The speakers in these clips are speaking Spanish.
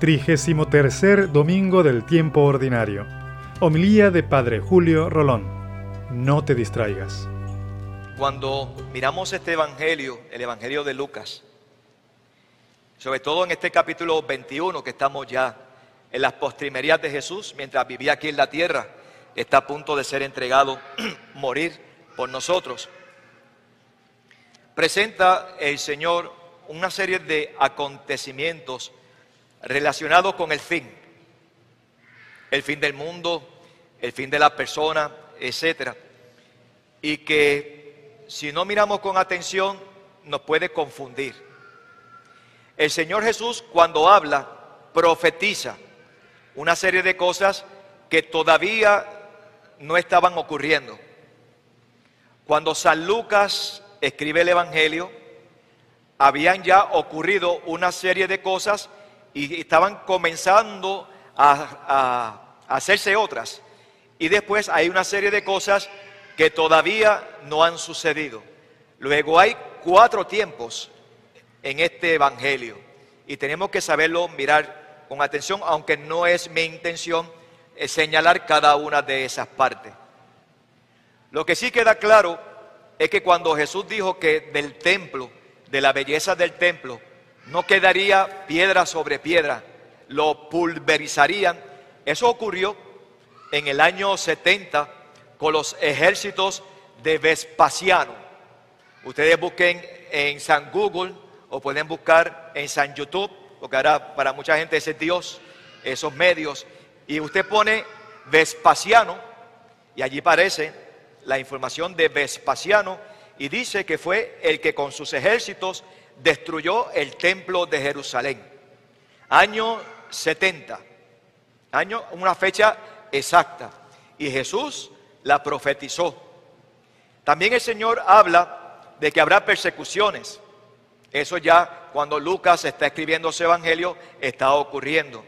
Trigésimo tercer domingo del tiempo ordinario. Homilía de Padre Julio Rolón. No te distraigas. Cuando miramos este evangelio, el evangelio de Lucas, sobre todo en este capítulo 21 que estamos ya en las postrimerías de Jesús, mientras vivía aquí en la tierra, está a punto de ser entregado, morir por nosotros. Presenta el Señor una serie de acontecimientos relacionados con el fin, el fin del mundo, el fin de la persona, etcétera, y que si no miramos con atención nos puede confundir. El Señor Jesús cuando habla profetiza una serie de cosas que todavía no estaban ocurriendo. Cuando San Lucas escribe el Evangelio, habían ya ocurrido una serie de cosas y estaban comenzando a, hacerse otras. Y después hay una serie de cosas que todavía no han sucedido. Luego hay cuatro tiempos en este Evangelio y tenemos que saberlo mirar con atención, aunque no es mi intención eh, señalar cada una de esas partes. Lo que sí queda claro es que cuando Jesús dijo que del templo, de la belleza del templo, no quedaría piedra sobre piedra, lo pulverizarían. Eso ocurrió en el año 70 con los ejércitos de Vespasiano. Ustedes busquen en San Google o pueden buscar en San YouTube, porque ahora para mucha gente ese es Dios, esos medios, y usted pone Vespasiano y allí aparece la información de Vespasiano y dice que fue el que con sus ejércitos destruyó el templo de Jerusalén. Año 70, año, una fecha exacta. Y Jesús la profetizó. También el Señor habla de que habrá persecuciones. Eso ya cuando Lucas está escribiendo su evangelio está ocurriendo.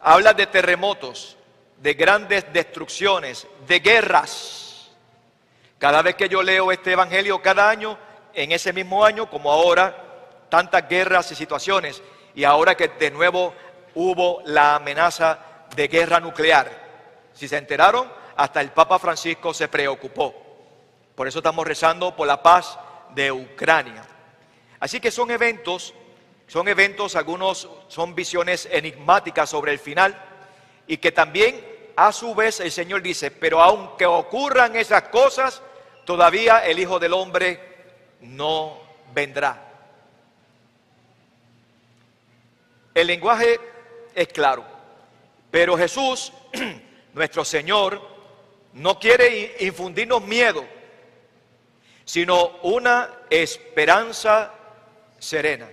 Habla de terremotos, de grandes destrucciones, de guerras. Cada vez que yo leo este evangelio cada año, en ese mismo año como ahora, tantas guerras y situaciones, y ahora que de nuevo hubo la amenaza de guerra nuclear. Si se enteraron, hasta el Papa Francisco se preocupó. Por eso estamos rezando por la paz de Ucrania. Así que son eventos, son eventos, algunos son visiones enigmáticas sobre el final, y que también a su vez el Señor dice, pero aunque ocurran esas cosas, todavía el Hijo del Hombre no vendrá. El lenguaje es claro, pero Jesús, nuestro Señor, no quiere infundirnos miedo, sino una esperanza serena.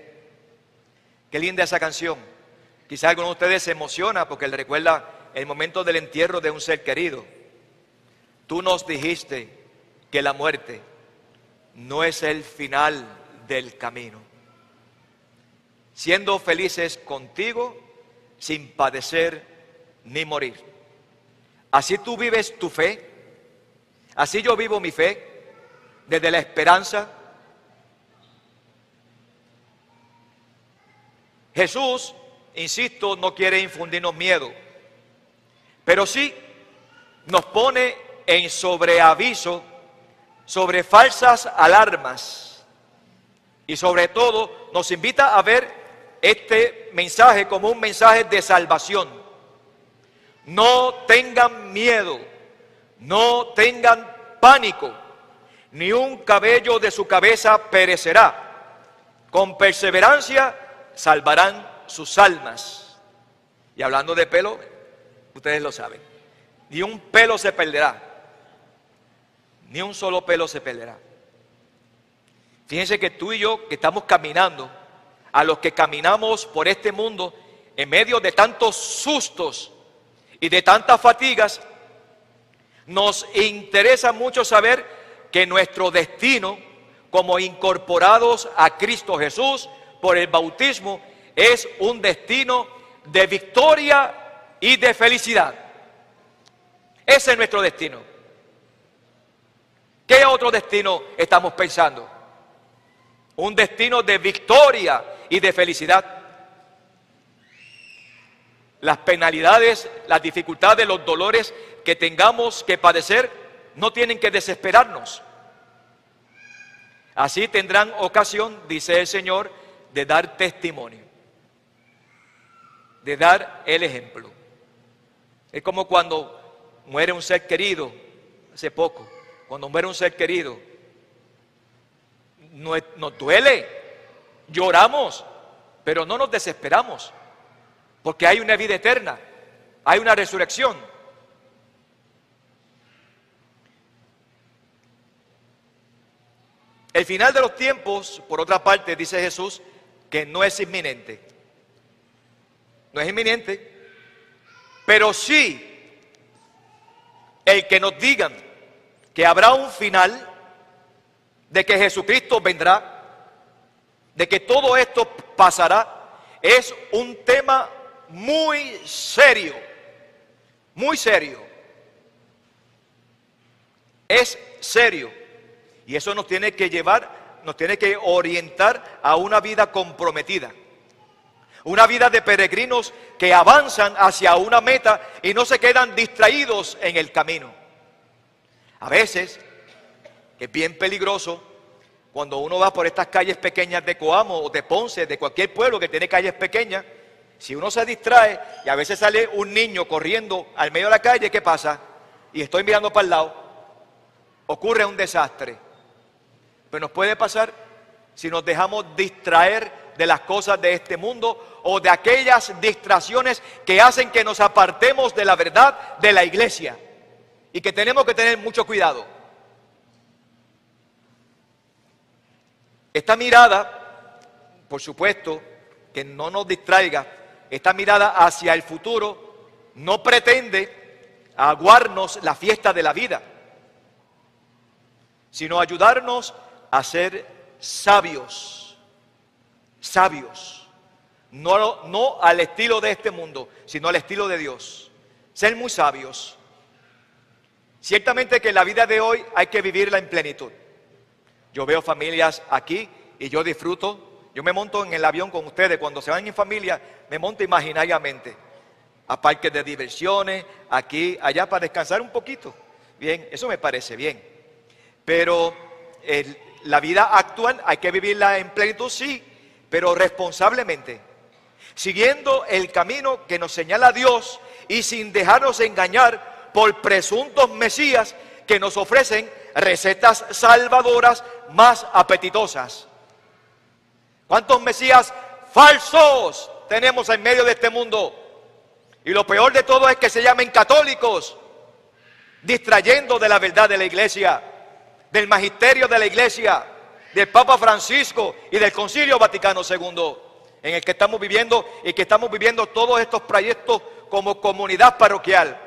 Qué linda esa canción. Quizás alguno de ustedes se emociona porque le recuerda el momento del entierro de un ser querido. Tú nos dijiste que la muerte no es el final del camino. Siendo felices contigo sin padecer ni morir. Así tú vives tu fe, así yo vivo mi fe, desde la esperanza. Jesús, insisto, no quiere infundirnos miedo, pero sí nos pone en sobreaviso sobre falsas alarmas y sobre todo nos invita a ver este mensaje como un mensaje de salvación. No tengan miedo, no tengan pánico, ni un cabello de su cabeza perecerá. Con perseverancia salvarán sus almas. Y hablando de pelo, ustedes lo saben, ni un pelo se perderá ni un solo pelo se perderá. Fíjense que tú y yo que estamos caminando, a los que caminamos por este mundo en medio de tantos sustos y de tantas fatigas, nos interesa mucho saber que nuestro destino como incorporados a Cristo Jesús por el bautismo es un destino de victoria y de felicidad. Ese es nuestro destino. ¿Qué otro destino estamos pensando? Un destino de victoria y de felicidad. las penalidades, las dificultades, los dolores que tengamos que padecer, no tienen que desesperarnos. Así tendrán ocasión, dice el Señor, de dar testimonio, de dar el ejemplo. Es como cuando muere un ser querido, hace poco, cuando muere un ser querido, nos, duele, lloramos, pero no nos desesperamos, porque hay una vida eterna, hay una resurrección. El final de los tiempos, por otra parte, dice Jesús, que no es inminente. No es inminente, pero sí el que nos digan que habrá un final, de que Jesucristo vendrá, de que todo esto pasará, es un tema muy serio, muy serio. Es serio. Y eso nos tiene que llevar, nos tiene que orientar a una vida comprometida. Una vida de peregrinos que avanzan hacia una meta y no se quedan distraídos en el camino. A veces es bien peligroso cuando uno va por estas calles pequeñas de Coamo o de Ponce, de cualquier pueblo que tiene calles pequeñas, si uno se distrae y a veces sale un niño corriendo al medio de la calle, ¿qué pasa? Y estoy mirando para el lado, ocurre un desastre. Pero nos puede pasar si nos dejamos distraer de las cosas de este mundo o de aquellas distracciones que hacen que nos apartemos de la verdad de la iglesia y que tenemos que tener mucho cuidado. Esta mirada, por supuesto, que no nos distraiga, esta mirada hacia el futuro no pretende aguarnos la fiesta de la vida, sino ayudarnos a ser sabios, sabios, no, al estilo de este mundo, sino al estilo de Dios. Ser muy sabios. Ciertamente que la vida de hoy hay que vivirla en plenitud. Yo veo familias aquí y yo disfruto. Yo me monto en el avión con ustedes. Cuando se van en familia, me monto imaginariamente a parques de diversiones, aquí, allá, para descansar un poquito. Bien, eso me parece bien. Pero la vida actual hay que vivirla en plenitud, sí, pero responsablemente, siguiendo el camino que nos señala Dios y sin dejarnos engañar por presuntos mesías que nos ofrecen recetas salvadoras más apetitosas. ¿Cuántos mesías falsos tenemos en medio de este mundo? Y lo peor de todo es que se llamen católicos, distrayendo de la verdad de la iglesia del magisterio de la iglesia, del Papa Francisco y del Concilio Vaticano II, en el que estamos viviendo y que estamos viviendo todos estos proyectos como comunidad parroquial.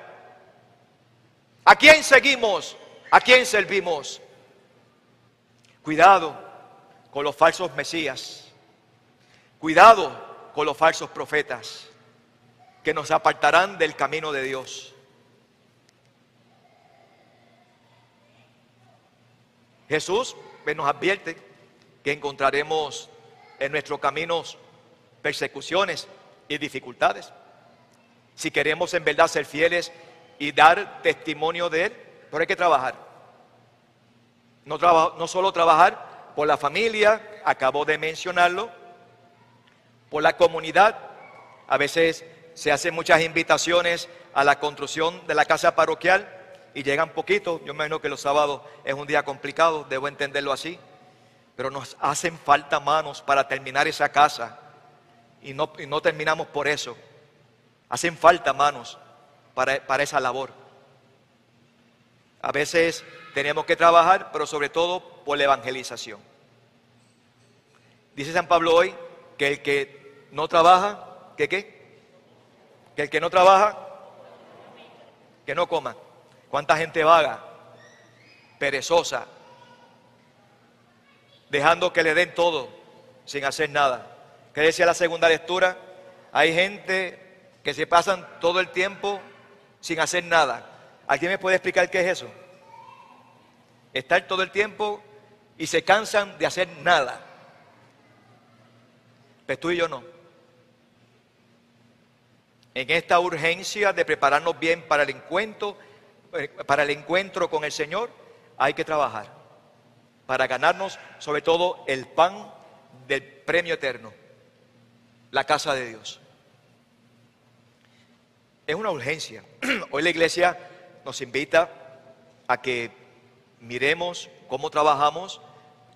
¿A quién seguimos? ¿A quién servimos? Cuidado con los falsos mesías. Cuidado con los falsos profetas que nos apartarán del camino de Dios. Jesús nos advierte que encontraremos en nuestros caminos persecuciones y dificultades. Si queremos en verdad ser fieles y dar testimonio de Él, pero hay que trabajar. No, no solo trabajar por la familia, acabo de mencionarlo, por la comunidad. A veces se hacen muchas invitaciones a la construcción de la casa parroquial y llegan poquitos. Yo me imagino que los sábados es un día complicado, debo entenderlo así. Pero nos hacen falta manos para terminar esa casa y no, no terminamos por eso. Hacen falta manos para, esa labor. A veces tenemos que trabajar, pero sobre todo por la evangelización. Dice San Pablo hoy que el que no trabaja, ¿que qué? Que el que no trabaja, que no coma. ¿Cuánta gente vaga, perezosa, dejando que le den todo sin hacer nada? ¿Qué decía la segunda lectura? Hay gente que se pasan todo el tiempo sin hacer nada. ¿Alguien me puede explicar qué es eso? Estar todo el tiempo y se cansan de hacer nada. Pues tú y yo no. en esta urgencia de prepararnos bien para el encuentro, eh, para el encuentro con el Señor, hay que trabajar para ganarnos sobre todo el pan del premio eterno, la casa de Dios. Es una urgencia. Hoy la iglesia nos invita a que miremos cómo trabajamos,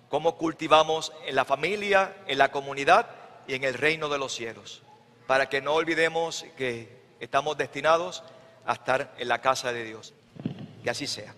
cómo cultivamos en la familia, en la comunidad y en el reino de los cielos, para que no olvidemos que estamos destinados a estar en la casa de Dios. Que así sea.